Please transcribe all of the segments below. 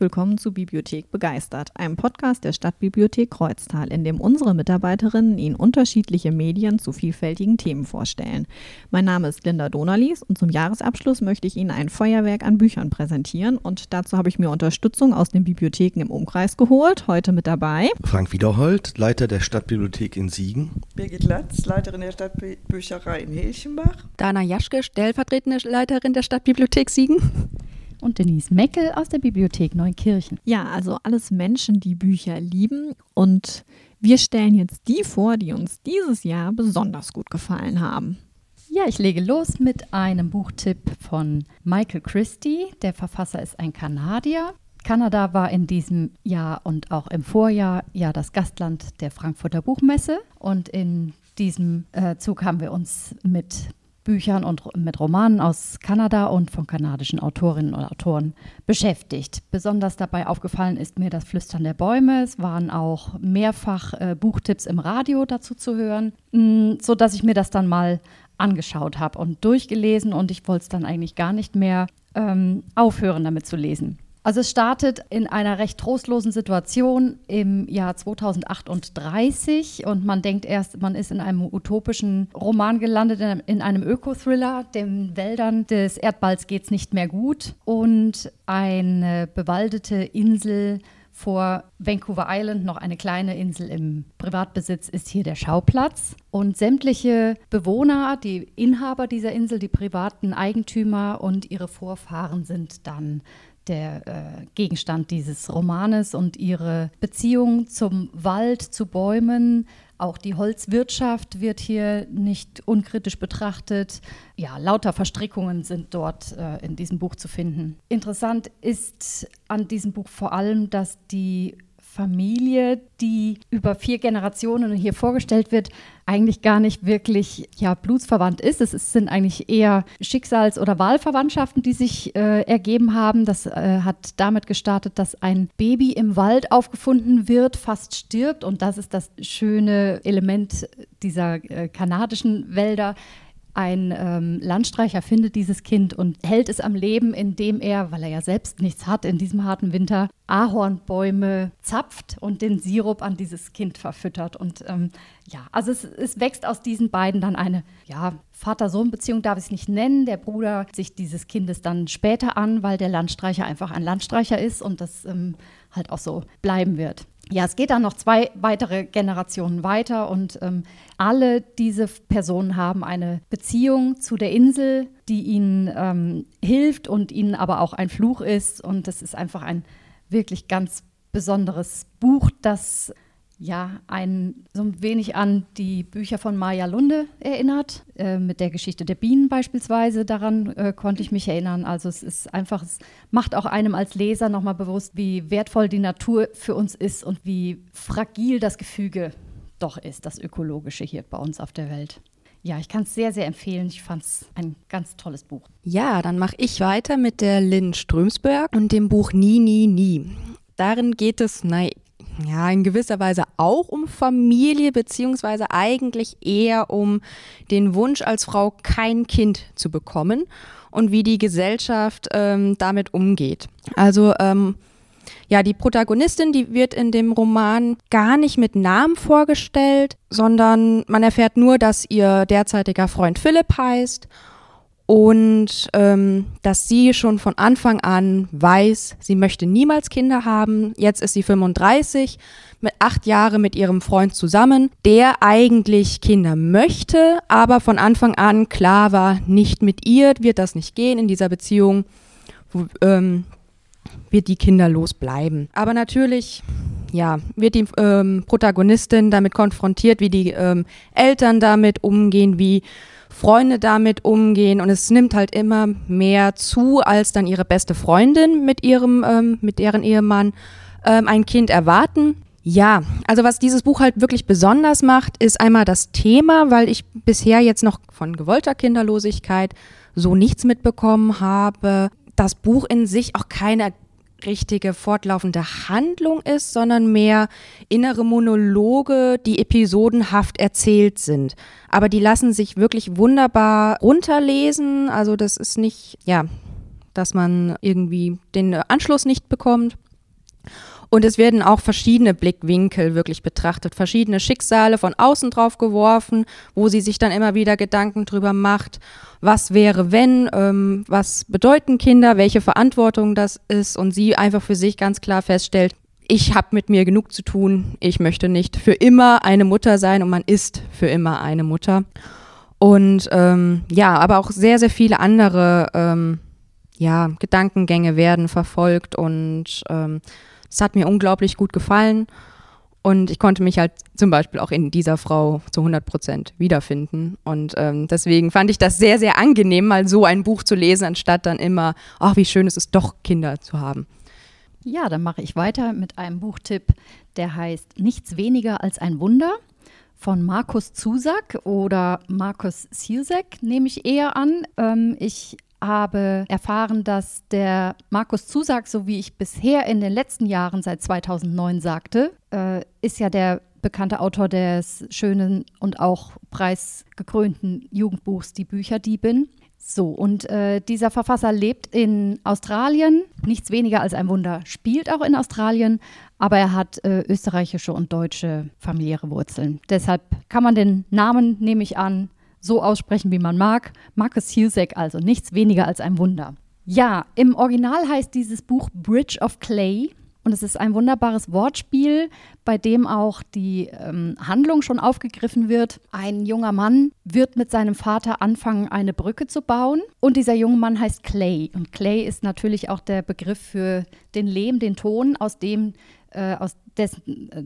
Herzlich willkommen zu Bibliothek Begeistert, einem Podcast der Stadtbibliothek Kreuztal, in dem unsere Mitarbeiterinnen Ihnen unterschiedliche Medien zu vielfältigen Themen vorstellen. Mein Name ist Linda Donalies und zum Jahresabschluss möchte ich Ihnen ein Feuerwerk an Büchern präsentieren und dazu habe ich mir Unterstützung aus den Bibliotheken im Umkreis geholt. Heute mit dabei Frank Wiederhold, Leiter der Stadtbibliothek in Siegen. Birgit Latz, Leiterin der Stadtbücherei in Hilchenbach. Dana Jaschke, stellvertretende Leiterin der Stadtbibliothek Siegen und Denise Meckel aus der Bibliothek Neukirchen. Ja, also alles Menschen, die Bücher lieben und wir stellen jetzt die vor, die uns dieses Jahr besonders gut gefallen haben. Ja, ich lege los mit einem Buchtipp von Michael Christie. Der Verfasser ist ein Kanadier. Kanada war in diesem Jahr und auch im Vorjahr ja das Gastland der Frankfurter Buchmesse. Und in diesem äh, Zug haben wir uns mit Büchern und mit Romanen aus Kanada und von kanadischen Autorinnen und Autoren beschäftigt. Besonders dabei aufgefallen ist mir das Flüstern der Bäume. Es waren auch mehrfach äh, Buchtipps im Radio dazu zu hören, mh, mm, sodass ich mir das dann mal angeschaut habe und durchgelesen und ich wollte es dann eigentlich gar nicht mehr ähm, aufhören, damit zu lesen. Also es startet in einer recht trostlosen Situation im Jahr 2038 und man denkt erst, man ist in einem utopischen Roman gelandet, in einem Öko-Thriller. Den Wäldern des Erdballs geht es nicht mehr gut und eine bewaldete Insel vor Vancouver Island, noch eine kleine Insel im Privatbesitz, ist hier der Schauplatz. Und sämtliche Bewohner, die Inhaber dieser Insel, die privaten Eigentümer und ihre Vorfahren sind dann der äh, Gegenstand dieses Romanes und ihre Beziehung zum Wald, zu Bäumen. Auch die Holzwirtschaft wird hier nicht unkritisch betrachtet. Ja, lauter Verstrickungen sind dort äh, in diesem Buch zu finden. Interessant ist an diesem Buch vor allem, dass die Familie, die über vier Generationen hier vorgestellt wird, eigentlich gar nicht wirklich ja, blutsverwandt ist. Es sind eigentlich eher Schicksals- oder Wahlverwandtschaften, die sich äh, ergeben haben. Das äh, hat damit gestartet, dass ein Baby im Wald aufgefunden wird, fast stirbt. Und das ist das schöne Element dieser äh, kanadischen Wälder ein ähm, Landstreicher findet dieses Kind und hält es am Leben, indem er, weil er ja selbst nichts hat in diesem harten Winter, Ahornbäume zapft und den Sirup an dieses Kind verfüttert. Und ähm, ja, also es, es, wächst aus diesen beiden dann eine ja, Vater-Sohn-Beziehung, darf ich es nicht nennen. Der Bruder sich dieses Kindes dann später an, weil der Landstreicher einfach ein Landstreicher ist und das ähm, halt auch so bleiben wird ja, es geht dann noch zwei weitere Generationen weiter und ähm, alle diese Personen haben eine Beziehung zu der Insel, die ihnen ähm, hilft und ihnen aber auch ein Fluch ist. Und das ist einfach ein wirklich ganz besonderes Buch, das ja, ein, so ein wenig an die Bücher von Maja Lunde erinnert, äh, mit der Geschichte der Bienen beispielsweise. Daran äh, konnte ich mich erinnern. Also es ist einfach, es macht auch einem als Leser nochmal bewusst, wie wertvoll die Natur für uns ist und wie fragil das Gefüge doch ist, das Ökologische hier bei uns auf der Welt. Ja, ich kann es sehr, sehr empfehlen. Ich fand es ein ganz tolles Buch. Ja, dann mache ich weiter mit der Lynn Strömsberg und dem Buch Nie, Nie, Nie. Darin geht es, nein, ja, in gewisser Weise auch um Familie, beziehungsweise eigentlich eher um den Wunsch als Frau kein Kind zu bekommen und wie die Gesellschaft ähm, damit umgeht. Also ähm, ja, die Protagonistin, die wird in dem Roman gar nicht mit Namen vorgestellt, sondern man erfährt nur, dass ihr derzeitiger Freund Philipp heißt und ähm, dass sie schon von Anfang an weiß, sie möchte niemals Kinder haben. Jetzt ist sie 35, mit acht Jahren mit ihrem Freund zusammen, der eigentlich Kinder möchte, aber von Anfang an klar war, nicht mit ihr wird das nicht gehen in dieser Beziehung. Wo, ähm, wird die kinderlos bleiben. Aber natürlich, ja, wird die ähm, Protagonistin damit konfrontiert, wie die ähm, Eltern damit umgehen, wie Freunde damit umgehen und es nimmt halt immer mehr zu, als dann ihre beste Freundin mit ihrem, ähm, mit deren Ehemann ähm, ein Kind erwarten. Ja, also was dieses Buch halt wirklich besonders macht, ist einmal das Thema, weil ich bisher jetzt noch von gewollter Kinderlosigkeit so nichts mitbekommen habe. Das Buch in sich auch keine richtige fortlaufende Handlung ist, sondern mehr innere Monologe, die episodenhaft erzählt sind. Aber die lassen sich wirklich wunderbar runterlesen. Also das ist nicht, ja, dass man irgendwie den Anschluss nicht bekommt. Und es werden auch verschiedene Blickwinkel wirklich betrachtet, verschiedene Schicksale von außen drauf geworfen, wo sie sich dann immer wieder Gedanken drüber macht, was wäre wenn, ähm, was bedeuten Kinder, welche Verantwortung das ist? Und sie einfach für sich ganz klar feststellt, ich habe mit mir genug zu tun, ich möchte nicht für immer eine Mutter sein und man ist für immer eine Mutter. Und ähm, ja, aber auch sehr, sehr viele andere ähm, ja, Gedankengänge werden verfolgt und ähm, es hat mir unglaublich gut gefallen. Und ich konnte mich halt zum Beispiel auch in dieser Frau zu 100 Prozent wiederfinden. Und ähm, deswegen fand ich das sehr, sehr angenehm, mal so ein Buch zu lesen, anstatt dann immer, ach, wie schön es ist, doch Kinder zu haben. Ja, dann mache ich weiter mit einem Buchtipp, der heißt Nichts weniger als ein Wunder von Markus Zusak oder Markus Siusek, nehme ich eher an. Ähm, ich habe erfahren, dass der Markus Zusak, so wie ich bisher in den letzten Jahren seit 2009 sagte, äh, ist ja der bekannte Autor des schönen und auch preisgekrönten Jugendbuchs Die Bücherdiebin. So, und äh, dieser Verfasser lebt in Australien, nichts weniger als ein Wunder, spielt auch in Australien, aber er hat äh, österreichische und deutsche familiäre Wurzeln. Deshalb kann man den Namen, nehme ich an, so aussprechen, wie man mag. Marcus Husek also nichts weniger als ein Wunder. Ja, im Original heißt dieses Buch Bridge of Clay und es ist ein wunderbares Wortspiel, bei dem auch die ähm, Handlung schon aufgegriffen wird. Ein junger Mann wird mit seinem Vater anfangen, eine Brücke zu bauen. Und dieser junge Mann heißt Clay. Und Clay ist natürlich auch der Begriff für den Lehm, den Ton, aus dem äh, aus des,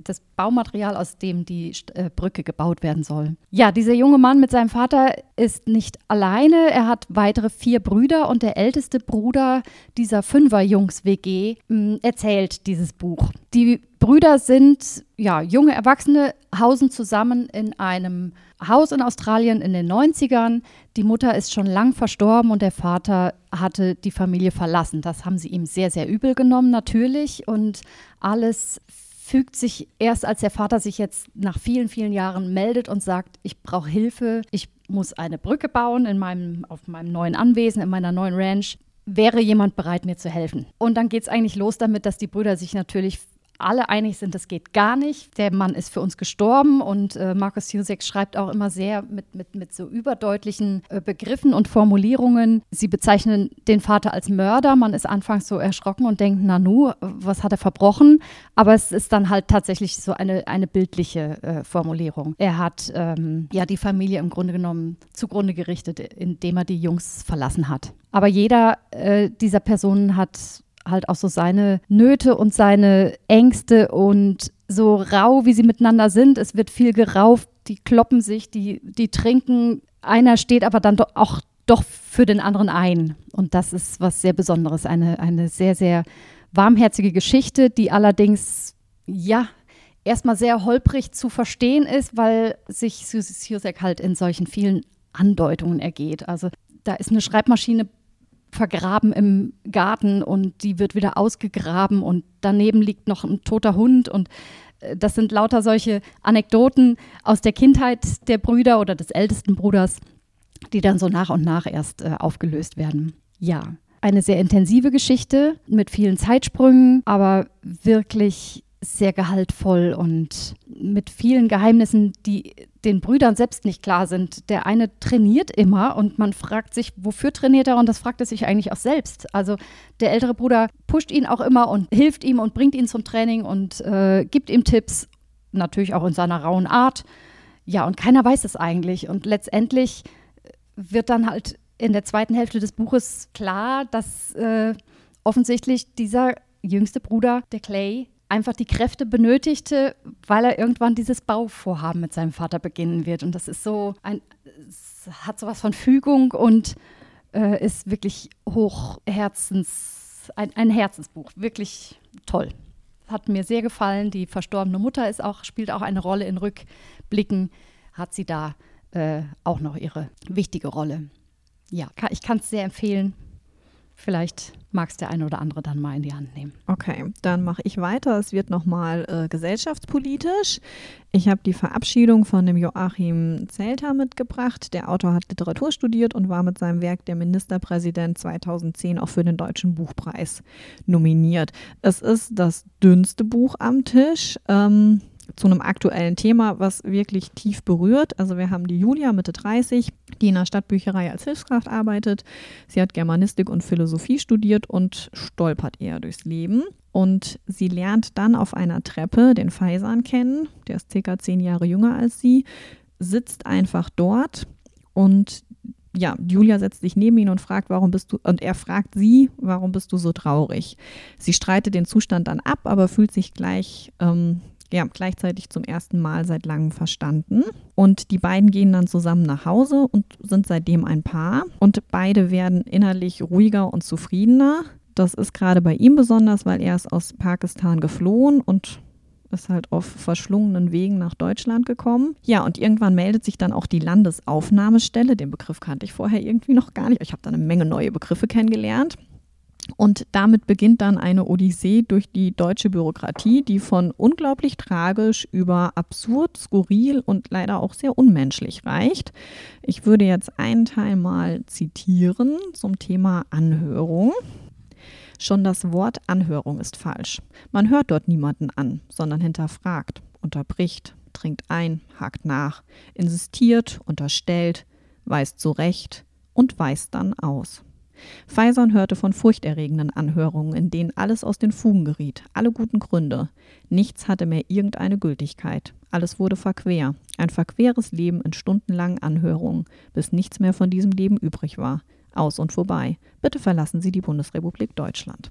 das Baumaterial, aus dem die äh, Brücke gebaut werden soll. Ja, dieser junge Mann mit seinem Vater ist nicht alleine. Er hat weitere vier Brüder und der älteste Bruder dieser Fünfer-Jungs-WG hm, erzählt dieses Buch. Die Brüder sind ja junge Erwachsene, hausen zusammen in einem Haus in Australien in den 90ern. Die Mutter ist schon lang verstorben und der Vater hatte die Familie verlassen. Das haben sie ihm sehr, sehr übel genommen, natürlich. Und alles fügt sich erst, als der Vater sich jetzt nach vielen, vielen Jahren meldet und sagt, ich brauche Hilfe, ich muss eine Brücke bauen in meinem, auf meinem neuen Anwesen, in meiner neuen Ranch. Wäre jemand bereit, mir zu helfen? Und dann geht es eigentlich los damit, dass die Brüder sich natürlich alle einig sind, das geht gar nicht. Der Mann ist für uns gestorben und äh, Markus Jusek schreibt auch immer sehr mit, mit, mit so überdeutlichen äh, Begriffen und Formulierungen. Sie bezeichnen den Vater als Mörder. Man ist anfangs so erschrocken und denkt, Nanu, was hat er verbrochen? Aber es ist dann halt tatsächlich so eine, eine bildliche äh, Formulierung. Er hat ähm, ja die Familie im Grunde genommen zugrunde gerichtet, indem er die Jungs verlassen hat. Aber jeder äh, dieser Personen hat halt auch so seine Nöte und seine Ängste und so rau, wie sie miteinander sind. Es wird viel gerauft, die kloppen sich, die, die trinken. Einer steht aber dann doch auch doch für den anderen ein. Und das ist was sehr Besonderes. Eine, eine sehr, sehr warmherzige Geschichte, die allerdings, ja, erstmal sehr holprig zu verstehen ist, weil sich Susi Siosek halt in solchen vielen Andeutungen ergeht. Also da ist eine Schreibmaschine vergraben im Garten und die wird wieder ausgegraben und daneben liegt noch ein toter Hund und äh, das sind lauter solche Anekdoten aus der Kindheit der Brüder oder des ältesten Bruders, die dann so nach und nach erst äh, aufgelöst werden. Ja, eine sehr intensive Geschichte mit vielen Zeitsprüngen, aber wirklich sehr gehaltvoll und mit vielen Geheimnissen, die den Brüdern selbst nicht klar sind. Der eine trainiert immer und man fragt sich, wofür trainiert er? Und das fragt er sich eigentlich auch selbst. Also der ältere Bruder pusht ihn auch immer und hilft ihm und bringt ihn zum Training und äh, gibt ihm Tipps, natürlich auch in seiner rauen Art. Ja, und keiner weiß es eigentlich. Und letztendlich wird dann halt in der zweiten Hälfte des Buches klar, dass äh, offensichtlich dieser jüngste Bruder, der Clay, einfach die Kräfte benötigte, weil er irgendwann dieses Bauvorhaben mit seinem Vater beginnen wird. Und das ist so ein, hat sowas von Fügung und äh, ist wirklich hochherzens, ein, ein Herzensbuch. Wirklich toll. Hat mir sehr gefallen. Die verstorbene Mutter ist auch, spielt auch eine Rolle in Rückblicken. Hat sie da äh, auch noch ihre wichtige Rolle. Ja, ich kann es sehr empfehlen. Vielleicht mag es der eine oder andere dann mal in die Hand nehmen. Okay, dann mache ich weiter. Es wird nochmal äh, gesellschaftspolitisch. Ich habe die Verabschiedung von dem Joachim Zelter mitgebracht. Der Autor hat Literatur studiert und war mit seinem Werk Der Ministerpräsident 2010 auch für den Deutschen Buchpreis nominiert. Es ist das dünnste Buch am Tisch. Ähm, zu einem aktuellen Thema, was wirklich tief berührt. Also wir haben die Julia Mitte 30, die in der Stadtbücherei als Hilfskraft arbeitet. Sie hat Germanistik und Philosophie studiert und stolpert eher durchs Leben. Und sie lernt dann auf einer Treppe den Faisan kennen, der ist circa zehn Jahre jünger als sie, sitzt einfach dort und ja, Julia setzt sich neben ihn und fragt, warum bist du, und er fragt sie, warum bist du so traurig? Sie streitet den Zustand dann ab, aber fühlt sich gleich ähm, ja, gleichzeitig zum ersten Mal seit langem verstanden. Und die beiden gehen dann zusammen nach Hause und sind seitdem ein Paar. Und beide werden innerlich ruhiger und zufriedener. Das ist gerade bei ihm besonders, weil er ist aus Pakistan geflohen und ist halt auf verschlungenen Wegen nach Deutschland gekommen. Ja, und irgendwann meldet sich dann auch die Landesaufnahmestelle. Den Begriff kannte ich vorher irgendwie noch gar nicht. Ich habe da eine Menge neue Begriffe kennengelernt. Und damit beginnt dann eine Odyssee durch die deutsche Bürokratie, die von unglaublich tragisch über absurd, skurril und leider auch sehr unmenschlich reicht. Ich würde jetzt einen Teil mal zitieren zum Thema Anhörung. Schon das Wort Anhörung ist falsch. Man hört dort niemanden an, sondern hinterfragt, unterbricht, dringt ein, hakt nach, insistiert, unterstellt, weist zurecht und weist dann aus. Faison hörte von furchterregenden Anhörungen, in denen alles aus den Fugen geriet, alle guten Gründe. Nichts hatte mehr irgendeine Gültigkeit. Alles wurde verquer. Ein verqueres Leben in stundenlangen Anhörungen, bis nichts mehr von diesem Leben übrig war. Aus und vorbei. Bitte verlassen Sie die Bundesrepublik Deutschland.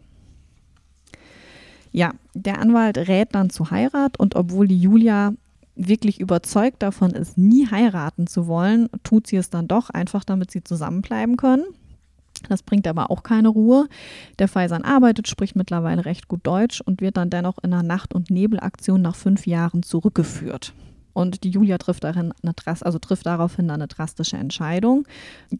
Ja, der Anwalt rät dann zur Heirat und obwohl die Julia wirklich überzeugt davon ist, nie heiraten zu wollen, tut sie es dann doch, einfach damit sie zusammenbleiben können. Das bringt aber auch keine Ruhe. Der Faisan arbeitet, spricht mittlerweile recht gut Deutsch und wird dann dennoch in einer Nacht- und Nebelaktion nach fünf Jahren zurückgeführt. Und die Julia trifft, darin eine, also trifft daraufhin eine drastische Entscheidung.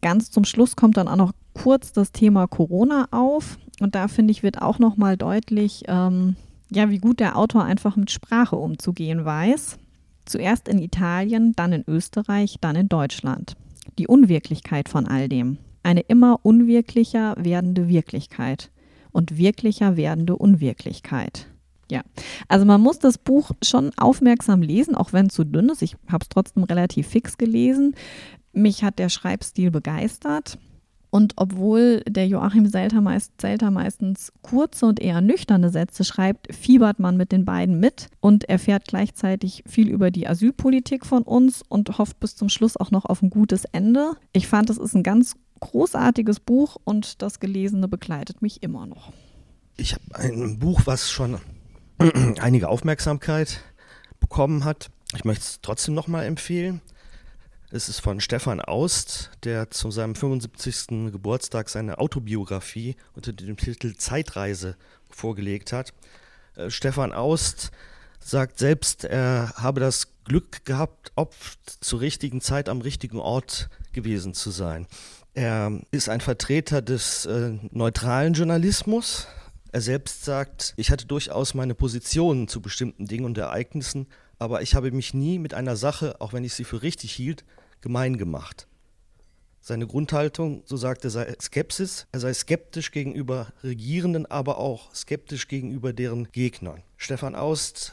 Ganz zum Schluss kommt dann auch noch kurz das Thema Corona auf. Und da finde ich, wird auch nochmal deutlich, ähm, ja, wie gut der Autor einfach mit Sprache umzugehen weiß. Zuerst in Italien, dann in Österreich, dann in Deutschland. Die Unwirklichkeit von all dem eine immer unwirklicher werdende Wirklichkeit und wirklicher werdende Unwirklichkeit. Ja, also man muss das Buch schon aufmerksam lesen, auch wenn es zu dünn ist. Ich habe es trotzdem relativ fix gelesen. Mich hat der Schreibstil begeistert. Und obwohl der Joachim Selter, meist, Selter meistens kurze und eher nüchterne Sätze schreibt, fiebert man mit den beiden mit und erfährt gleichzeitig viel über die Asylpolitik von uns und hofft bis zum Schluss auch noch auf ein gutes Ende. Ich fand, es ist ein ganz großartiges Buch und das Gelesene begleitet mich immer noch. Ich habe ein Buch, was schon einige Aufmerksamkeit bekommen hat. Ich möchte es trotzdem nochmal empfehlen. Es ist von Stefan Aust, der zu seinem 75. Geburtstag seine Autobiografie unter dem Titel Zeitreise vorgelegt hat. Äh, Stefan Aust sagt selbst, er habe das Glück gehabt, oft zur richtigen Zeit am richtigen Ort gewesen zu sein. Er ist ein Vertreter des äh, neutralen Journalismus. Er selbst sagt, ich hatte durchaus meine Positionen zu bestimmten Dingen und Ereignissen, aber ich habe mich nie mit einer Sache, auch wenn ich sie für richtig hielt, gemein gemacht. Seine Grundhaltung, so sagt er, sei Skepsis. Er sei skeptisch gegenüber Regierenden, aber auch skeptisch gegenüber deren Gegnern. Stefan Aust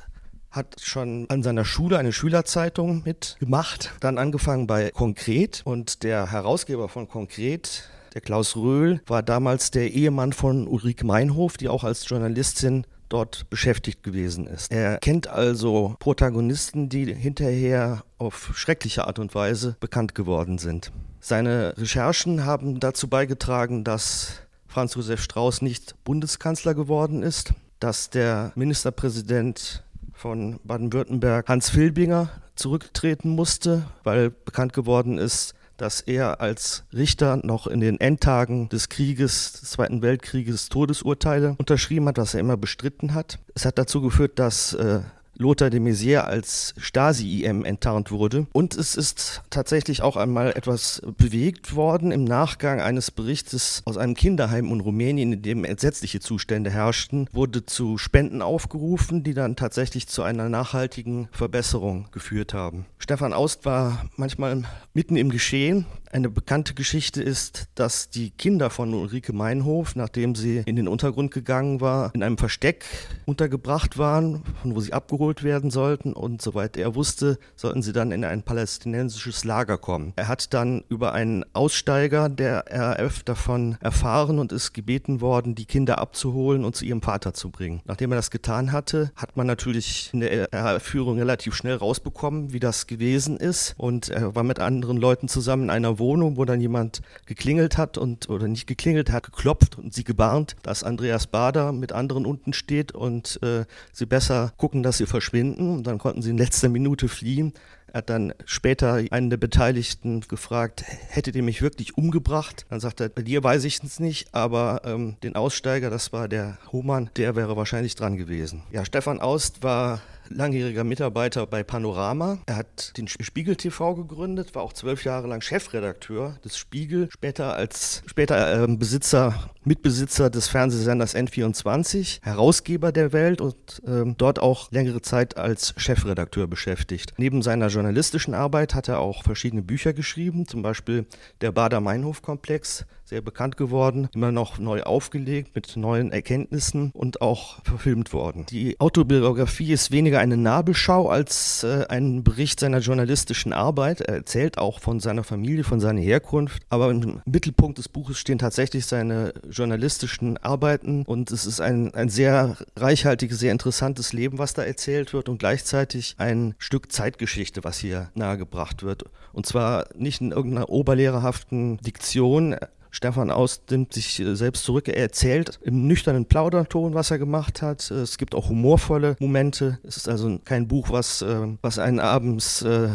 hat schon an seiner Schule eine Schülerzeitung mitgemacht, dann angefangen bei Konkret und der Herausgeber von Konkret, der Klaus Röhl, war damals der Ehemann von Ulrike Meinhof, die auch als Journalistin dort beschäftigt gewesen ist. Er kennt also Protagonisten, die hinterher auf schreckliche Art und Weise bekannt geworden sind. Seine Recherchen haben dazu beigetragen, dass Franz Josef Strauß nicht Bundeskanzler geworden ist, dass der Ministerpräsident von Baden-Württemberg Hans Filbinger zurücktreten musste, weil bekannt geworden ist, dass er als Richter noch in den Endtagen des Krieges, des Zweiten Weltkrieges, Todesurteile unterschrieben hat, was er immer bestritten hat. Es hat dazu geführt, dass äh, Lothar de Maizière als Stasi-IM enttarnt wurde. Und es ist tatsächlich auch einmal etwas bewegt worden im Nachgang eines Berichtes aus einem Kinderheim in Rumänien, in dem entsetzliche Zustände herrschten, wurde zu Spenden aufgerufen, die dann tatsächlich zu einer nachhaltigen Verbesserung geführt haben. Stefan Aust war manchmal mitten im Geschehen. Eine bekannte Geschichte ist, dass die Kinder von Ulrike Meinhof, nachdem sie in den Untergrund gegangen war, in einem Versteck untergebracht waren, von wo sie abgeholt werden sollten. Und soweit er wusste, sollten sie dann in ein palästinensisches Lager kommen. Er hat dann über einen Aussteiger der RAF davon erfahren und ist gebeten worden, die Kinder abzuholen und zu ihrem Vater zu bringen. Nachdem er das getan hatte, hat man natürlich in der RAF-Führung relativ schnell rausbekommen, wie das gewesen ist. Und er war mit anderen Leuten zusammen in einer Wohnung, wo dann jemand geklingelt hat und oder nicht geklingelt hat, geklopft und sie gebarnt, dass Andreas Bader mit anderen unten steht und äh, sie besser gucken, dass sie verschwinden. Und dann konnten sie in letzter Minute fliehen. Er hat dann später einen der Beteiligten gefragt, hättet ihr mich wirklich umgebracht? Dann sagt er, bei dir weiß ich es nicht, aber ähm, den Aussteiger, das war der Hohmann, der wäre wahrscheinlich dran gewesen. Ja, Stefan Aust war langjähriger Mitarbeiter bei Panorama. Er hat den Spiegel TV gegründet, war auch zwölf Jahre lang Chefredakteur des Spiegel, später als später äh, Besitzer, Mitbesitzer des Fernsehsenders N24, Herausgeber der Welt und äh, dort auch längere Zeit als Chefredakteur beschäftigt. Neben seiner journalistischen Arbeit hat er auch verschiedene Bücher geschrieben, zum Beispiel der Bader-Meinhof-Komplex, sehr bekannt geworden, immer noch neu aufgelegt mit neuen Erkenntnissen und auch verfilmt worden. Die Autobiografie ist weniger eine Nabelschau als äh, ein Bericht seiner journalistischen Arbeit. Er erzählt auch von seiner Familie, von seiner Herkunft, aber im Mittelpunkt des Buches stehen tatsächlich seine journalistischen Arbeiten und es ist ein, ein sehr reichhaltiges, sehr interessantes Leben, was da erzählt wird und gleichzeitig ein Stück Zeitgeschichte, was hier nahegebracht wird. Und zwar nicht in irgendeiner oberlehrerhaften Diktion, Stefan Aust nimmt sich äh, selbst zurück. Er erzählt im nüchternen Plauderton, was er gemacht hat. Es gibt auch humorvolle Momente. Es ist also kein Buch, was, äh, was einen abends äh,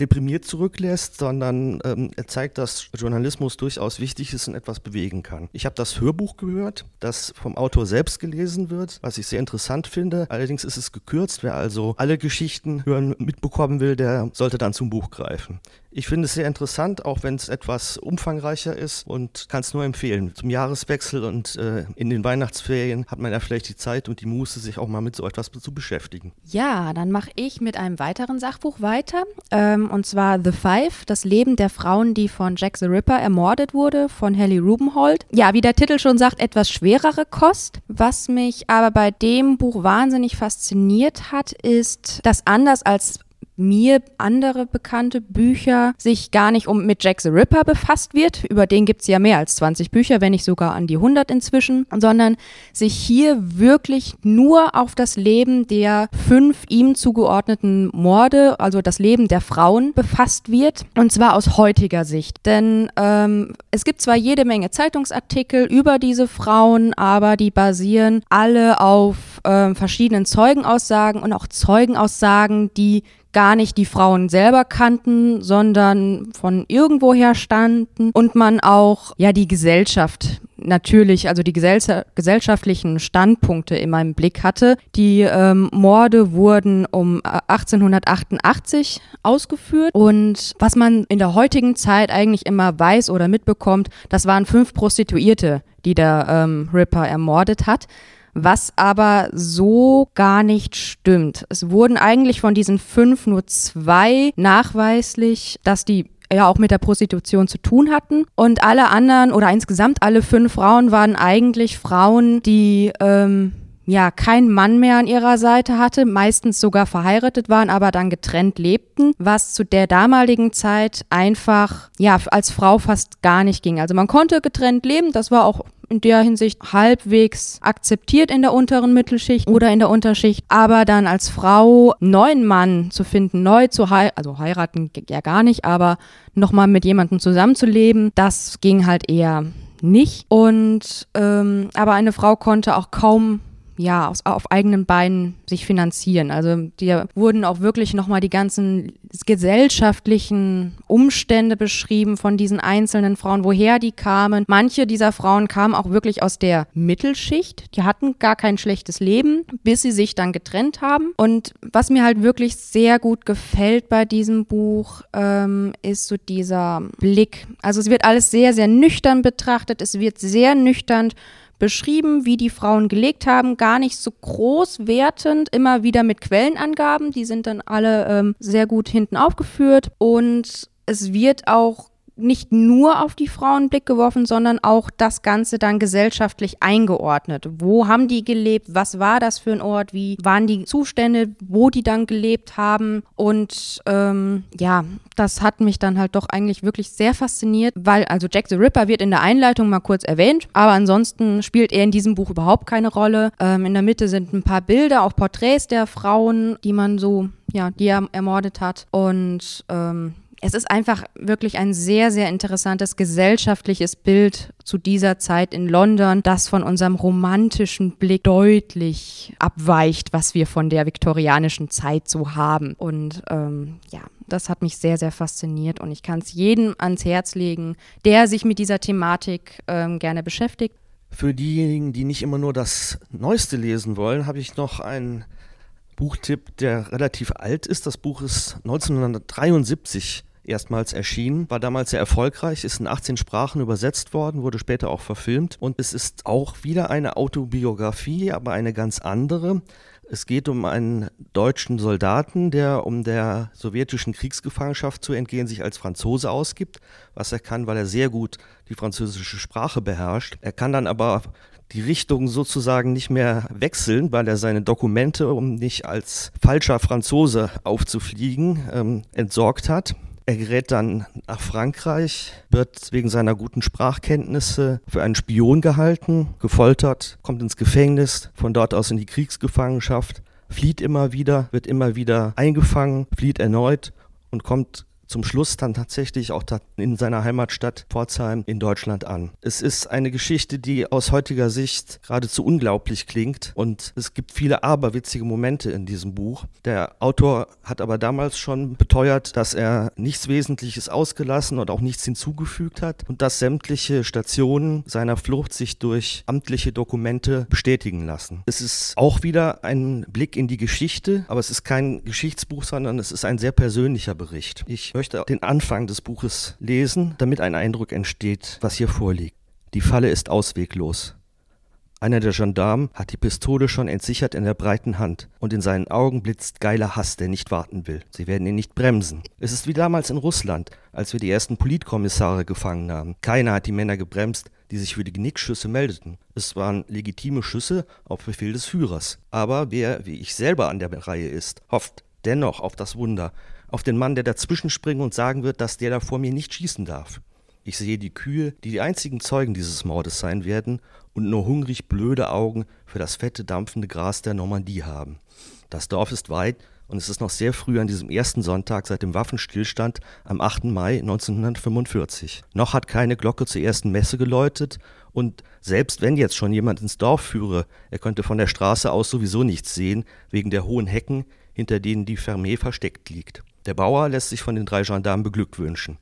deprimiert zurücklässt, sondern ähm, er zeigt, dass Journalismus durchaus wichtig ist und etwas bewegen kann. Ich habe das Hörbuch gehört, das vom Autor selbst gelesen wird, was ich sehr interessant finde. Allerdings ist es gekürzt. Wer also alle Geschichten hören mitbekommen will, der sollte dann zum Buch greifen. Ich finde es sehr interessant, auch wenn es etwas umfangreicher ist und kann es nur empfehlen. Zum Jahreswechsel und äh, in den Weihnachtsferien hat man ja vielleicht die Zeit und die Muße, sich auch mal mit so etwas zu beschäftigen. Ja, dann mache ich mit einem weiteren Sachbuch weiter. Ähm, und zwar The Five, das Leben der Frauen, die von Jack the Ripper ermordet wurde, von Helly Rubenhold. Ja, wie der Titel schon sagt, etwas schwerere Kost. Was mich aber bei dem Buch wahnsinnig fasziniert hat, ist, dass anders als mir andere bekannte Bücher sich gar nicht um mit Jack the Ripper befasst wird. Über den gibt es ja mehr als 20 Bücher, wenn nicht sogar an die 100 inzwischen, sondern sich hier wirklich nur auf das Leben der fünf ihm zugeordneten Morde, also das Leben der Frauen, befasst wird. Und zwar aus heutiger Sicht. Denn ähm, es gibt zwar jede Menge Zeitungsartikel über diese Frauen, aber die basieren alle auf äh, verschiedenen Zeugenaussagen und auch Zeugenaussagen, die gar nicht die Frauen selber kannten, sondern von irgendwoher standen und man auch ja die Gesellschaft natürlich, also die gesell gesellschaftlichen Standpunkte in meinem Blick hatte. Die ähm, Morde wurden um 1888 äh, ausgeführt und was man in der heutigen Zeit eigentlich immer weiß oder mitbekommt, das waren fünf Prostituierte, die der ähm, Ripper ermordet hat was aber so gar nicht stimmt. Es wurden eigentlich von diesen fünf nur zwei nachweislich, dass die ja auch mit der Prostitution zu tun hatten. Und alle anderen oder insgesamt alle fünf Frauen waren eigentlich Frauen, die ähm, ja keinen Mann mehr an ihrer Seite hatte, meistens sogar verheiratet waren, aber dann getrennt lebten, was zu der damaligen Zeit einfach ja als Frau fast gar nicht ging. Also man konnte getrennt leben, das war auch in der Hinsicht halbwegs akzeptiert in der unteren Mittelschicht oder in der Unterschicht, aber dann als Frau neuen Mann zu finden, neu zu heiraten, also heiraten ja gar nicht, aber nochmal mit jemandem zusammenzuleben, das ging halt eher nicht. Und ähm, aber eine Frau konnte auch kaum ja, aus, auf eigenen Beinen sich finanzieren. Also die wurden auch wirklich nochmal die ganzen gesellschaftlichen Umstände beschrieben von diesen einzelnen Frauen, woher die kamen. Manche dieser Frauen kamen auch wirklich aus der Mittelschicht. Die hatten gar kein schlechtes Leben, bis sie sich dann getrennt haben. Und was mir halt wirklich sehr gut gefällt bei diesem Buch, ähm, ist so dieser Blick. Also es wird alles sehr, sehr nüchtern betrachtet. Es wird sehr nüchtern beschrieben, wie die Frauen gelegt haben, gar nicht so groß wertend, immer wieder mit Quellenangaben, die sind dann alle ähm, sehr gut hinten aufgeführt. Und es wird auch nicht nur auf die Frauen Blick geworfen, sondern auch das Ganze dann gesellschaftlich eingeordnet. Wo haben die gelebt? Was war das für ein Ort? Wie waren die Zustände, wo die dann gelebt haben? Und ähm, ja, das hat mich dann halt doch eigentlich wirklich sehr fasziniert, weil also Jack the Ripper wird in der Einleitung mal kurz erwähnt, aber ansonsten spielt er in diesem Buch überhaupt keine Rolle. Ähm, in der Mitte sind ein paar Bilder, auch Porträts der Frauen, die man so ja, die er ermordet hat. Und ähm, es ist einfach wirklich ein sehr, sehr interessantes gesellschaftliches Bild zu dieser Zeit in London, das von unserem romantischen Blick deutlich abweicht, was wir von der viktorianischen Zeit so haben. Und ähm, ja, das hat mich sehr, sehr fasziniert und ich kann es jedem ans Herz legen, der sich mit dieser Thematik ähm, gerne beschäftigt. Für diejenigen, die nicht immer nur das Neueste lesen wollen, habe ich noch einen Buchtipp, der relativ alt ist. Das Buch ist 1973 erstmals erschienen, war damals sehr erfolgreich, ist in 18 Sprachen übersetzt worden, wurde später auch verfilmt und es ist auch wieder eine Autobiografie, aber eine ganz andere. Es geht um einen deutschen Soldaten, der, um der sowjetischen Kriegsgefangenschaft zu entgehen, sich als Franzose ausgibt, was er kann, weil er sehr gut die französische Sprache beherrscht. Er kann dann aber die Richtung sozusagen nicht mehr wechseln, weil er seine Dokumente, um nicht als falscher Franzose aufzufliegen, ähm, entsorgt hat. Er gerät dann nach Frankreich, wird wegen seiner guten Sprachkenntnisse für einen Spion gehalten, gefoltert, kommt ins Gefängnis, von dort aus in die Kriegsgefangenschaft, flieht immer wieder, wird immer wieder eingefangen, flieht erneut und kommt zum Schluss dann tatsächlich auch in seiner Heimatstadt Pforzheim in Deutschland an. Es ist eine Geschichte, die aus heutiger Sicht geradezu unglaublich klingt und es gibt viele aberwitzige Momente in diesem Buch. Der Autor hat aber damals schon beteuert, dass er nichts Wesentliches ausgelassen und auch nichts hinzugefügt hat und dass sämtliche Stationen seiner Flucht sich durch amtliche Dokumente bestätigen lassen. Es ist auch wieder ein Blick in die Geschichte, aber es ist kein Geschichtsbuch, sondern es ist ein sehr persönlicher Bericht. Ich möchte den Anfang des Buches lesen, damit ein Eindruck entsteht, was hier vorliegt. Die Falle ist ausweglos. Einer der Gendarmen hat die Pistole schon entsichert in der breiten Hand und in seinen Augen blitzt geiler Hass, der nicht warten will. Sie werden ihn nicht bremsen. Es ist wie damals in Russland, als wir die ersten Politkommissare gefangen haben. Keiner hat die Männer gebremst, die sich für die Genickschüsse meldeten. Es waren legitime Schüsse auf Befehl des Führers. Aber wer, wie ich selber an der Reihe ist, hofft dennoch auf das Wunder, auf den Mann, der dazwischen springen und sagen wird, dass der da vor mir nicht schießen darf. Ich sehe die Kühe, die die einzigen Zeugen dieses Mordes sein werden und nur hungrig blöde Augen für das fette, dampfende Gras der Normandie haben. Das Dorf ist weit und es ist noch sehr früh an diesem ersten Sonntag seit dem Waffenstillstand am 8. Mai 1945. Noch hat keine Glocke zur ersten Messe geläutet und selbst wenn jetzt schon jemand ins Dorf führe, er könnte von der Straße aus sowieso nichts sehen, wegen der hohen Hecken, hinter denen die Fermé versteckt liegt. Der Bauer lässt sich von den drei Gendarmen beglückwünschen.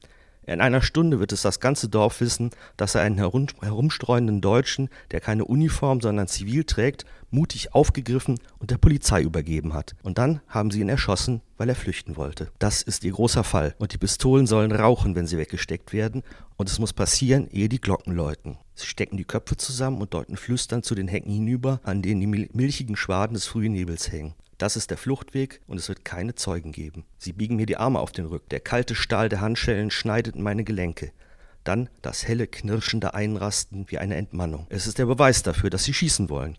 In einer Stunde wird es das ganze Dorf wissen, dass er einen herum, herumstreuenden Deutschen, der keine Uniform, sondern zivil trägt, mutig aufgegriffen und der Polizei übergeben hat. Und dann haben sie ihn erschossen, weil er flüchten wollte. Das ist ihr großer Fall. Und die Pistolen sollen rauchen, wenn sie weggesteckt werden. Und es muss passieren, ehe die Glocken läuten. Sie stecken die Köpfe zusammen und deuten flüsternd zu den Hecken hinüber, an denen die milchigen Schwaden des frühen Nebels hängen. Das ist der Fluchtweg und es wird keine Zeugen geben. Sie biegen mir die Arme auf den Rücken. Der kalte Stahl der Handschellen schneidet in meine Gelenke. Dann das helle, knirschende Einrasten wie eine Entmannung. Es ist der Beweis dafür, dass sie schießen wollen.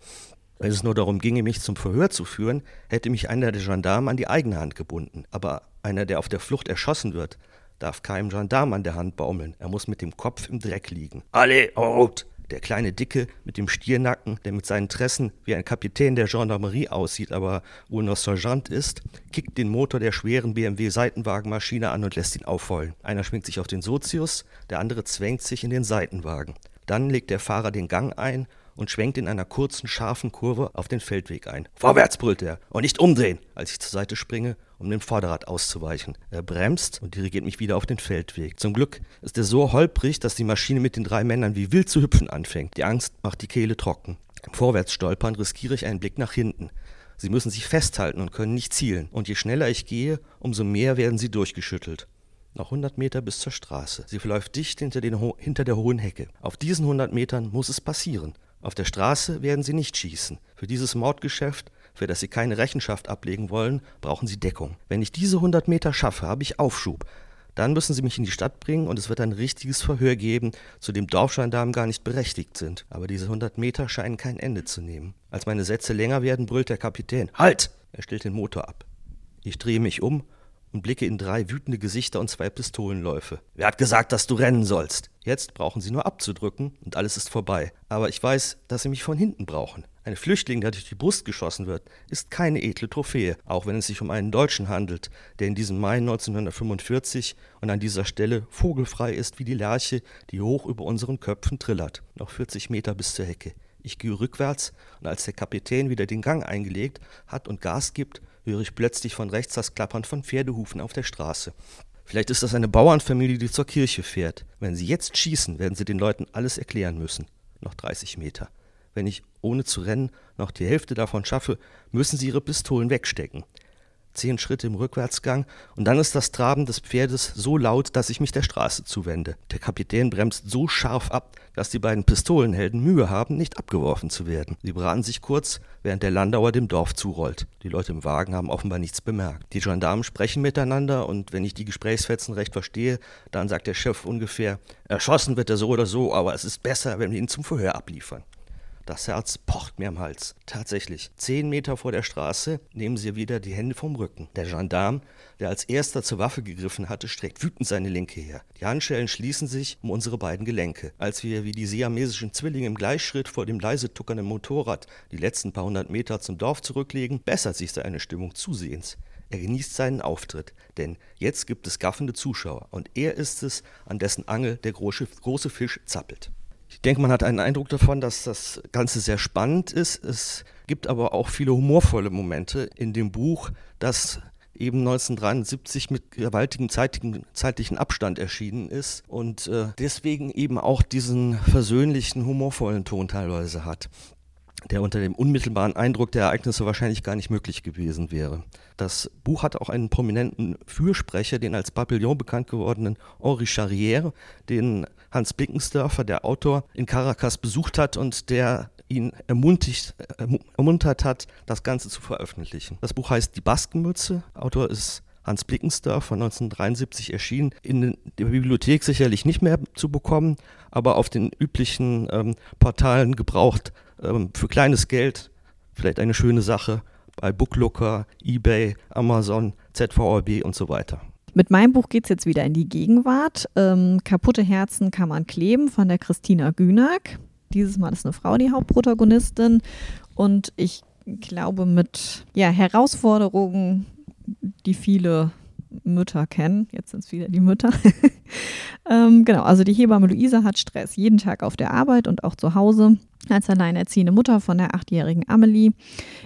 Wenn es nur darum ginge, mich zum Verhör zu führen, hätte mich einer der Gendarmen an die eigene Hand gebunden. Aber einer, der auf der Flucht erschossen wird, darf keinem Gendarm an der Hand baumeln. Er muss mit dem Kopf im Dreck liegen. Alle rot! Der kleine Dicke mit dem Stiernacken, der mit seinen Tressen wie ein Kapitän der Gendarmerie aussieht, aber wohl noch Sergeant ist, kickt den Motor der schweren BMW-Seitenwagenmaschine an und lässt ihn aufheulen. Einer schwingt sich auf den Sozius, der andere zwängt sich in den Seitenwagen. Dann legt der Fahrer den Gang ein und schwenkt in einer kurzen, scharfen Kurve auf den Feldweg ein. Vorwärts, brüllt er, und nicht umdrehen, als ich zur Seite springe, um dem Vorderrad auszuweichen. Er bremst und dirigiert mich wieder auf den Feldweg. Zum Glück ist er so holprig, dass die Maschine mit den drei Männern wie wild zu hüpfen anfängt. Die Angst macht die Kehle trocken. Im Vorwärtsstolpern riskiere ich einen Blick nach hinten. Sie müssen sich festhalten und können nicht zielen. Und je schneller ich gehe, umso mehr werden sie durchgeschüttelt. Noch 100 Meter bis zur Straße. Sie verläuft dicht hinter, hinter der hohen Hecke. Auf diesen 100 Metern muss es passieren. Auf der Straße werden sie nicht schießen. Für dieses Mordgeschäft, für das sie keine Rechenschaft ablegen wollen, brauchen sie Deckung. Wenn ich diese 100 Meter schaffe, habe ich Aufschub. Dann müssen sie mich in die Stadt bringen und es wird ein richtiges Verhör geben, zu dem Dorfgendarmen gar nicht berechtigt sind. Aber diese 100 Meter scheinen kein Ende zu nehmen. Als meine Sätze länger werden, brüllt der Kapitän: Halt! Er stellt den Motor ab. Ich drehe mich um und blicke in drei wütende Gesichter und zwei Pistolenläufe. Wer hat gesagt, dass du rennen sollst? Jetzt brauchen sie nur abzudrücken und alles ist vorbei. Aber ich weiß, dass sie mich von hinten brauchen. Ein Flüchtling, der durch die Brust geschossen wird, ist keine edle Trophäe, auch wenn es sich um einen Deutschen handelt, der in diesem Mai 1945 und an dieser Stelle vogelfrei ist wie die Lerche, die hoch über unseren Köpfen trillert. Noch 40 Meter bis zur Hecke. Ich gehe rückwärts und als der Kapitän wieder den Gang eingelegt hat und Gas gibt, höre ich plötzlich von rechts das Klappern von Pferdehufen auf der Straße. Vielleicht ist das eine Bauernfamilie, die zur Kirche fährt. Wenn sie jetzt schießen, werden sie den Leuten alles erklären müssen. Noch 30 Meter. Wenn ich ohne zu rennen noch die Hälfte davon schaffe, müssen sie ihre Pistolen wegstecken zehn Schritte im Rückwärtsgang und dann ist das Traben des Pferdes so laut, dass ich mich der Straße zuwende. Der Kapitän bremst so scharf ab, dass die beiden Pistolenhelden Mühe haben, nicht abgeworfen zu werden. Sie beraten sich kurz, während der Landauer dem Dorf zurollt. Die Leute im Wagen haben offenbar nichts bemerkt. Die Gendarmen sprechen miteinander und wenn ich die Gesprächsfetzen recht verstehe, dann sagt der Chef ungefähr, erschossen wird er so oder so, aber es ist besser, wenn wir ihn zum Verhör abliefern. Das Herz pocht mir am Hals. Tatsächlich. Zehn Meter vor der Straße nehmen sie wieder die Hände vom Rücken. Der Gendarm, der als erster zur Waffe gegriffen hatte, streckt wütend seine Linke her. Die Handschellen schließen sich um unsere beiden Gelenke. Als wir wie die siamesischen Zwillinge im Gleichschritt vor dem leise tuckernden Motorrad die letzten paar hundert Meter zum Dorf zurücklegen, bessert sich seine Stimmung zusehends. Er genießt seinen Auftritt, denn jetzt gibt es gaffende Zuschauer und er ist es, an dessen Angel der große, große Fisch zappelt. Ich denke, man hat einen Eindruck davon, dass das Ganze sehr spannend ist. Es gibt aber auch viele humorvolle Momente in dem Buch, das eben 1973 mit gewaltigem zeitigen, zeitlichen Abstand erschienen ist und äh, deswegen eben auch diesen versöhnlichen, humorvollen Ton teilweise hat der unter dem unmittelbaren Eindruck der Ereignisse wahrscheinlich gar nicht möglich gewesen wäre. Das Buch hat auch einen prominenten Fürsprecher, den als Papillon bekannt gewordenen Henri Charrière, den Hans Bickensdörfer, der Autor, in Caracas besucht hat und der ihn ermutigt, ermuntert hat, das Ganze zu veröffentlichen. Das Buch heißt Die Baskenmütze. Autor ist Hans Blickensdorf von 1973 erschienen, in der Bibliothek sicherlich nicht mehr zu bekommen, aber auf den üblichen ähm, Portalen gebraucht ähm, für kleines Geld. Vielleicht eine schöne Sache bei Booklooker, eBay, Amazon, ZVRB und so weiter. Mit meinem Buch geht es jetzt wieder in die Gegenwart. Ähm, Kaputte Herzen kann man kleben von der Christina Günack. Dieses Mal ist eine Frau die Hauptprotagonistin und ich glaube mit ja, Herausforderungen die viele Mütter kennen. Jetzt sind es wieder die Mütter. ähm, genau, also die Hebamme Luisa hat Stress jeden Tag auf der Arbeit und auch zu Hause als alleinerziehende Mutter von der achtjährigen Amelie.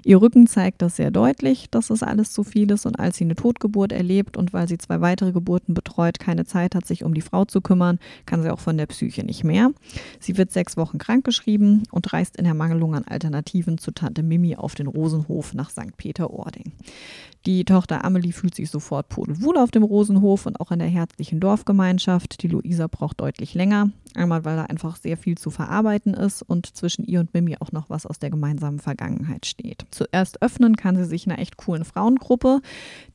Ihr Rücken zeigt das sehr deutlich, dass es alles zu viel ist und als sie eine Totgeburt erlebt und weil sie zwei weitere Geburten betreut, keine Zeit hat, sich um die Frau zu kümmern, kann sie auch von der Psyche nicht mehr. Sie wird sechs Wochen krankgeschrieben und reist in Ermangelung an Alternativen zu Tante Mimi auf den Rosenhof nach St. Peter-Ording. Die Tochter Amelie fühlt sich sofort pudelwohl auf dem Rosenhof und auch in der herzlichen Dorfgemeinschaft. Die Luisa braucht deutlich länger. Einmal, weil da einfach sehr viel zu verarbeiten ist und zwischen ihr und Mimi auch noch was aus der gemeinsamen Vergangenheit steht. Zuerst öffnen kann sie sich einer echt coolen Frauengruppe,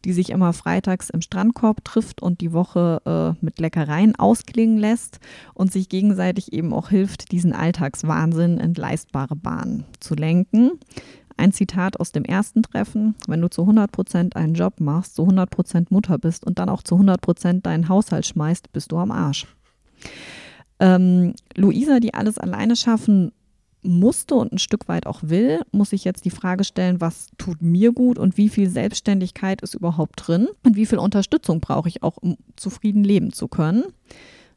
die sich immer freitags im Strandkorb trifft und die Woche äh, mit Leckereien ausklingen lässt und sich gegenseitig eben auch hilft, diesen Alltagswahnsinn in leistbare Bahnen zu lenken. Ein Zitat aus dem ersten Treffen, wenn du zu 100 Prozent einen Job machst, zu 100 Prozent Mutter bist und dann auch zu 100 Prozent deinen Haushalt schmeißt, bist du am Arsch. Ähm, Luisa, die alles alleine schaffen musste und ein Stück weit auch will, muss ich jetzt die Frage stellen, was tut mir gut und wie viel Selbstständigkeit ist überhaupt drin und wie viel Unterstützung brauche ich auch, um zufrieden leben zu können.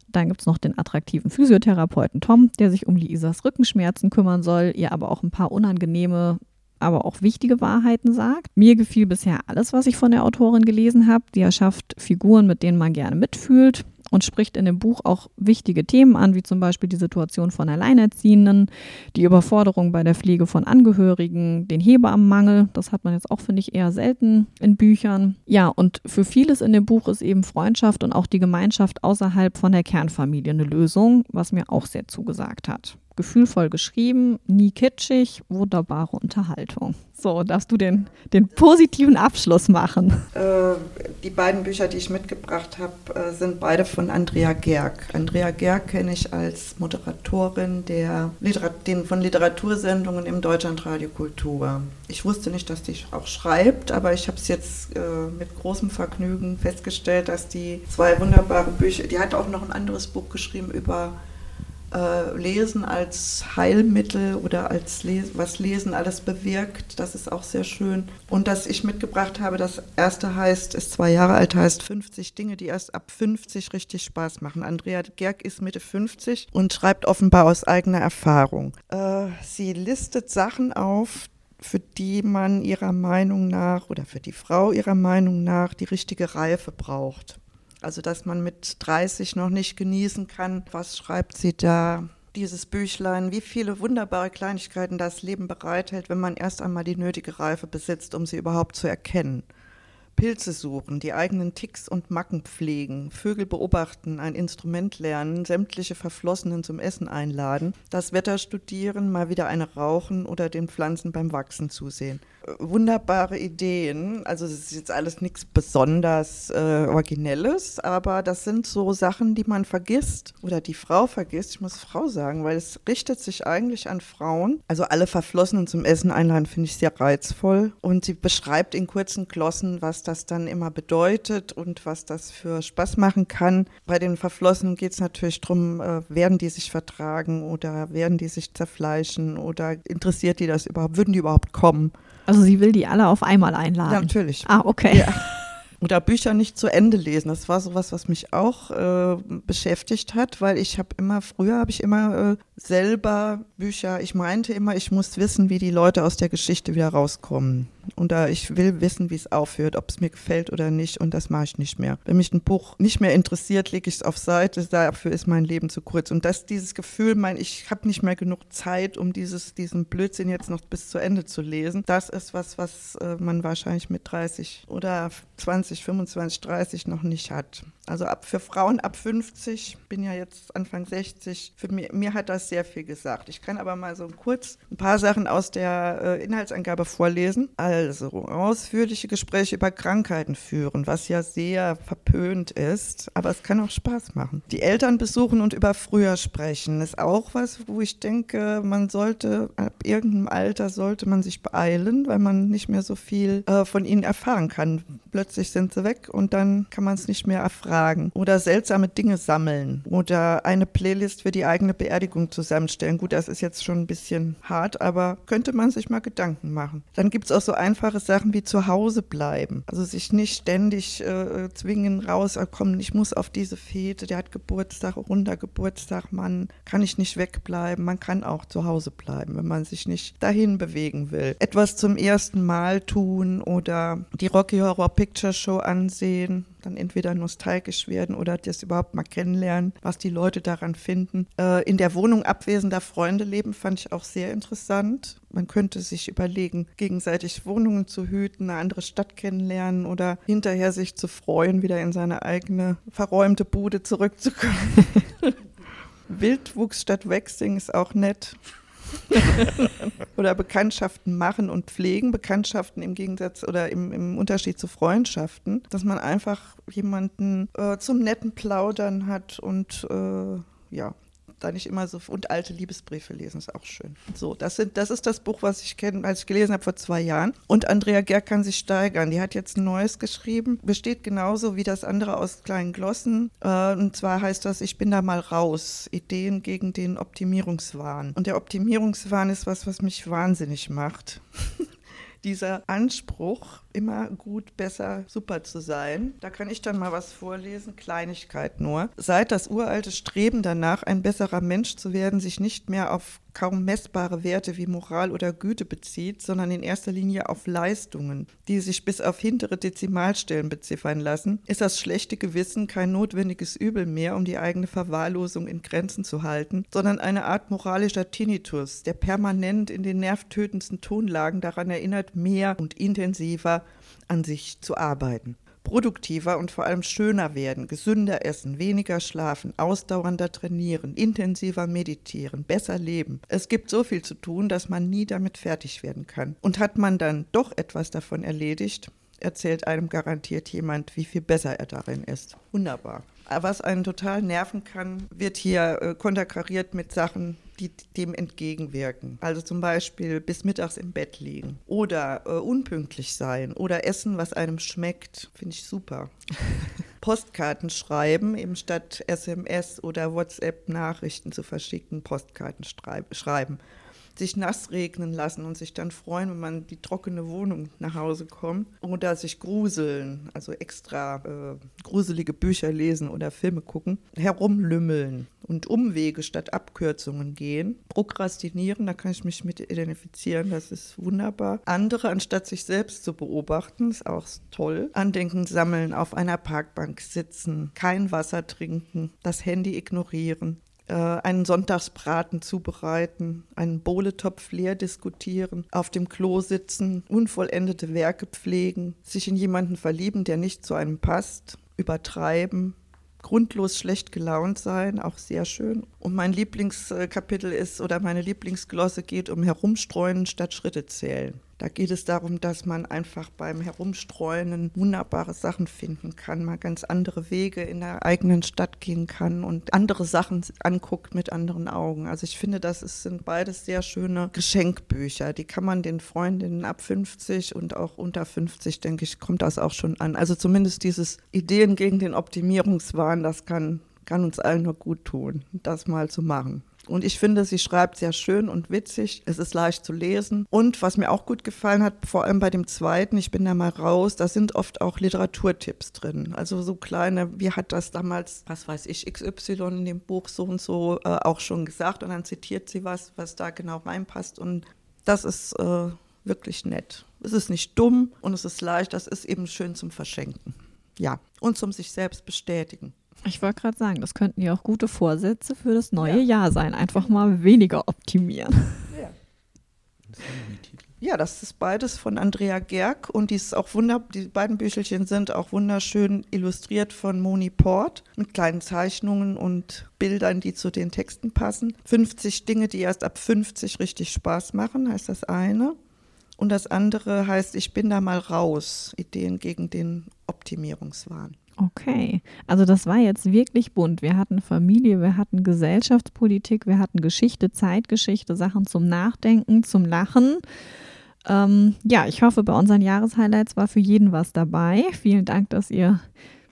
Dann gibt es noch den attraktiven Physiotherapeuten Tom, der sich um Luisas Rückenschmerzen kümmern soll, ihr aber auch ein paar unangenehme aber auch wichtige Wahrheiten sagt. Mir gefiel bisher alles, was ich von der Autorin gelesen habe. Sie erschafft Figuren, mit denen man gerne mitfühlt und spricht in dem Buch auch wichtige Themen an, wie zum Beispiel die Situation von Alleinerziehenden, die Überforderung bei der Pflege von Angehörigen, den Hebammenmangel. Das hat man jetzt auch, finde ich, eher selten in Büchern. Ja, und für vieles in dem Buch ist eben Freundschaft und auch die Gemeinschaft außerhalb von der Kernfamilie eine Lösung, was mir auch sehr zugesagt hat gefühlvoll geschrieben, nie kitschig, wunderbare Unterhaltung. So, darfst du den, den positiven Abschluss machen? Äh, die beiden Bücher, die ich mitgebracht habe, äh, sind beide von Andrea Gerg. Andrea Gerg kenne ich als Moderatorin der Literat den, von Literatursendungen im Deutschlandradio Kultur. Ich wusste nicht, dass die auch schreibt, aber ich habe es jetzt äh, mit großem Vergnügen festgestellt, dass die zwei wunderbare Bücher, die hat auch noch ein anderes Buch geschrieben über äh, Lesen als Heilmittel oder als Les was Lesen alles bewirkt. Das ist auch sehr schön. Und dass ich mitgebracht habe, das erste heißt, ist zwei Jahre alt, heißt 50 Dinge, die erst ab 50 richtig Spaß machen. Andrea Gerg ist Mitte 50 und schreibt offenbar aus eigener Erfahrung. Äh, sie listet Sachen auf, für die man ihrer Meinung nach oder für die Frau ihrer Meinung nach die richtige Reife braucht. Also dass man mit 30 noch nicht genießen kann. Was schreibt sie da? Dieses Büchlein, wie viele wunderbare Kleinigkeiten das Leben bereithält, wenn man erst einmal die nötige Reife besitzt, um sie überhaupt zu erkennen. Pilze suchen, die eigenen Ticks und Macken pflegen, Vögel beobachten, ein Instrument lernen, sämtliche Verflossenen zum Essen einladen, das Wetter studieren, mal wieder eine rauchen oder den Pflanzen beim Wachsen zusehen wunderbare Ideen. Also es ist jetzt alles nichts besonders äh, Originelles, aber das sind so Sachen, die man vergisst oder die Frau vergisst. Ich muss Frau sagen, weil es richtet sich eigentlich an Frauen. Also alle Verflossenen zum Essen einladen finde ich sehr reizvoll. Und sie beschreibt in kurzen Glossen, was das dann immer bedeutet und was das für Spaß machen kann. Bei den Verflossenen geht es natürlich darum, äh, werden die sich vertragen oder werden die sich zerfleischen oder interessiert die das überhaupt, würden die überhaupt kommen? Also sie will die alle auf einmal einladen. Ja, natürlich. Ah, okay. Ja. Oder Bücher nicht zu Ende lesen. Das war sowas, was mich auch äh, beschäftigt hat, weil ich habe immer, früher habe ich immer äh, selber Bücher, ich meinte immer, ich muss wissen, wie die Leute aus der Geschichte wieder rauskommen. Und da ich will wissen, wie es aufhört, ob es mir gefällt oder nicht. Und das mache ich nicht mehr. Wenn mich ein Buch nicht mehr interessiert, lege ich es auf Seite. Dafür ist mein Leben zu kurz. Und das, dieses Gefühl, mein, ich habe nicht mehr genug Zeit, um dieses, diesen Blödsinn jetzt noch bis zu Ende zu lesen, das ist was, was äh, man wahrscheinlich mit 30 oder 20, 25, 30 noch nicht hat. Also ab, für Frauen ab 50, bin ja jetzt Anfang 60, für mir, mir hat das sehr viel gesagt. Ich kann aber mal so kurz ein paar Sachen aus der äh, Inhaltsangabe vorlesen. Also ausführliche Gespräche über Krankheiten führen, was ja sehr verpönt ist, aber es kann auch Spaß machen. Die Eltern besuchen und über früher sprechen, ist auch was, wo ich denke, man sollte, ab irgendeinem Alter sollte man sich beeilen, weil man nicht mehr so viel äh, von ihnen erfahren kann. Plötzlich sind sie weg und dann kann man es nicht mehr erfragen oder seltsame Dinge sammeln oder eine Playlist für die eigene Beerdigung zusammenstellen. Gut, das ist jetzt schon ein bisschen hart, aber könnte man sich mal Gedanken machen. Dann gibt es auch so einfache Sachen wie zu Hause bleiben. Also sich nicht ständig äh, zwingen, rauskommen, ich muss auf diese Fete, der hat Geburtstag, runder Geburtstag, man kann ich nicht wegbleiben. Man kann auch zu Hause bleiben, wenn man sich nicht dahin bewegen will. Etwas zum ersten Mal tun oder die Rocky Horror Picture Show ansehen dann entweder nostalgisch werden oder das überhaupt mal kennenlernen, was die Leute daran finden. Äh, in der Wohnung abwesender Freunde leben fand ich auch sehr interessant. Man könnte sich überlegen, gegenseitig Wohnungen zu hüten, eine andere Stadt kennenlernen oder hinterher sich zu freuen, wieder in seine eigene verräumte Bude zurückzukommen. Wildwuchs statt Waxing ist auch nett. oder Bekanntschaften machen und pflegen, Bekanntschaften im Gegensatz oder im, im Unterschied zu Freundschaften, dass man einfach jemanden äh, zum netten Plaudern hat und äh, ja, da nicht immer so und alte Liebesbriefe lesen, ist auch schön. So, das sind, das ist das Buch, was ich kenne, als ich gelesen habe vor zwei Jahren. Und Andrea Gerg kann sich steigern. Die hat jetzt ein neues geschrieben, besteht genauso wie das andere aus kleinen Glossen. Äh, und zwar heißt das, ich bin da mal raus. Ideen gegen den Optimierungswahn. Und der Optimierungswahn ist was, was mich wahnsinnig macht. dieser Anspruch, immer gut, besser, super zu sein. Da kann ich dann mal was vorlesen, Kleinigkeit nur. Seit das uralte Streben danach, ein besserer Mensch zu werden, sich nicht mehr auf kaum messbare Werte wie Moral oder Güte bezieht, sondern in erster Linie auf Leistungen, die sich bis auf hintere Dezimalstellen beziffern lassen, ist das schlechte Gewissen kein notwendiges Übel mehr, um die eigene Verwahrlosung in Grenzen zu halten, sondern eine Art moralischer Tinnitus, der permanent in den nervtötendsten Tonlagen daran erinnert, mehr und intensiver an sich zu arbeiten. Produktiver und vor allem schöner werden, gesünder essen, weniger schlafen, ausdauernder trainieren, intensiver meditieren, besser leben. Es gibt so viel zu tun, dass man nie damit fertig werden kann. Und hat man dann doch etwas davon erledigt, erzählt einem garantiert jemand, wie viel besser er darin ist. Wunderbar. Was einen total nerven kann, wird hier äh, konterkariert mit Sachen, die dem entgegenwirken. Also zum Beispiel bis mittags im Bett liegen oder äh, unpünktlich sein oder essen, was einem schmeckt. Finde ich super. Postkarten schreiben, eben statt SMS oder WhatsApp-Nachrichten zu verschicken, Postkarten schreiben sich nass regnen lassen und sich dann freuen, wenn man die trockene Wohnung nach Hause kommt. Oder sich gruseln, also extra äh, gruselige Bücher lesen oder Filme gucken. Herumlümmeln und Umwege statt Abkürzungen gehen. Prokrastinieren, da kann ich mich mit identifizieren, das ist wunderbar. Andere, anstatt sich selbst zu beobachten, ist auch toll. Andenken sammeln, auf einer Parkbank sitzen, kein Wasser trinken, das Handy ignorieren, einen Sonntagsbraten zubereiten, einen Bohletopf leer diskutieren, auf dem Klo sitzen, unvollendete Werke pflegen, sich in jemanden verlieben, der nicht zu einem passt, übertreiben, grundlos schlecht gelaunt sein, auch sehr schön. Und mein Lieblingskapitel ist oder meine Lieblingsglosse geht um Herumstreuen statt Schritte zählen. Da geht es darum, dass man einfach beim Herumstreuen wunderbare Sachen finden kann, mal ganz andere Wege in der eigenen Stadt gehen kann und andere Sachen anguckt mit anderen Augen. Also ich finde, das sind beides sehr schöne Geschenkbücher. Die kann man den Freundinnen ab 50 und auch unter 50, denke ich, kommt das auch schon an. Also zumindest dieses Ideen gegen den Optimierungswahn, das kann, kann uns allen nur gut tun, das mal zu machen. Und ich finde, sie schreibt sehr schön und witzig. Es ist leicht zu lesen. Und was mir auch gut gefallen hat, vor allem bei dem zweiten, ich bin da mal raus, da sind oft auch Literaturtipps drin. Also so kleine, wie hat das damals, was weiß ich, XY in dem Buch so und so äh, auch schon gesagt. Und dann zitiert sie was, was da genau reinpasst. Und das ist äh, wirklich nett. Es ist nicht dumm und es ist leicht, das ist eben schön zum Verschenken. Ja, und zum sich selbst bestätigen. Ich wollte gerade sagen, das könnten ja auch gute Vorsätze für das neue ja. Jahr sein. Einfach mal weniger optimieren. Ja. Ja, das ist beides von Andrea Gerg und die ist auch wunder die beiden Büchelchen sind auch wunderschön illustriert von Moni Port mit kleinen Zeichnungen und Bildern, die zu den Texten passen. 50 Dinge, die erst ab 50 richtig Spaß machen, heißt das eine. Und das andere heißt, ich bin da mal raus, Ideen gegen den Optimierungswahn. Okay, also das war jetzt wirklich bunt. Wir hatten Familie, wir hatten Gesellschaftspolitik, wir hatten Geschichte, Zeitgeschichte, Sachen zum Nachdenken, zum Lachen. Ähm, ja, ich hoffe, bei unseren Jahreshighlights war für jeden was dabei. Vielen Dank, dass ihr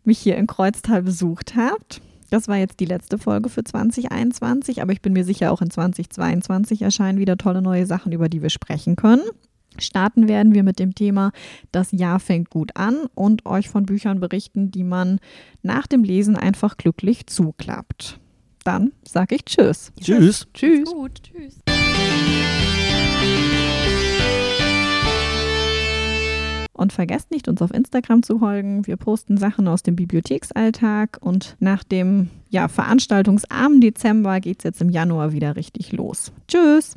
mich hier in Kreuztal besucht habt. Das war jetzt die letzte Folge für 2021, aber ich bin mir sicher, auch in 2022 erscheinen wieder tolle neue Sachen, über die wir sprechen können. Starten werden wir mit dem Thema Das Jahr fängt gut an und euch von Büchern berichten, die man nach dem Lesen einfach glücklich zuklappt. Dann sage ich Tschüss. Tschüss. Tschüss. Gut, tschüss. Und vergesst nicht, uns auf Instagram zu folgen. Wir posten Sachen aus dem Bibliotheksalltag und nach dem ja, veranstaltungsarmen Dezember geht es jetzt im Januar wieder richtig los. Tschüss!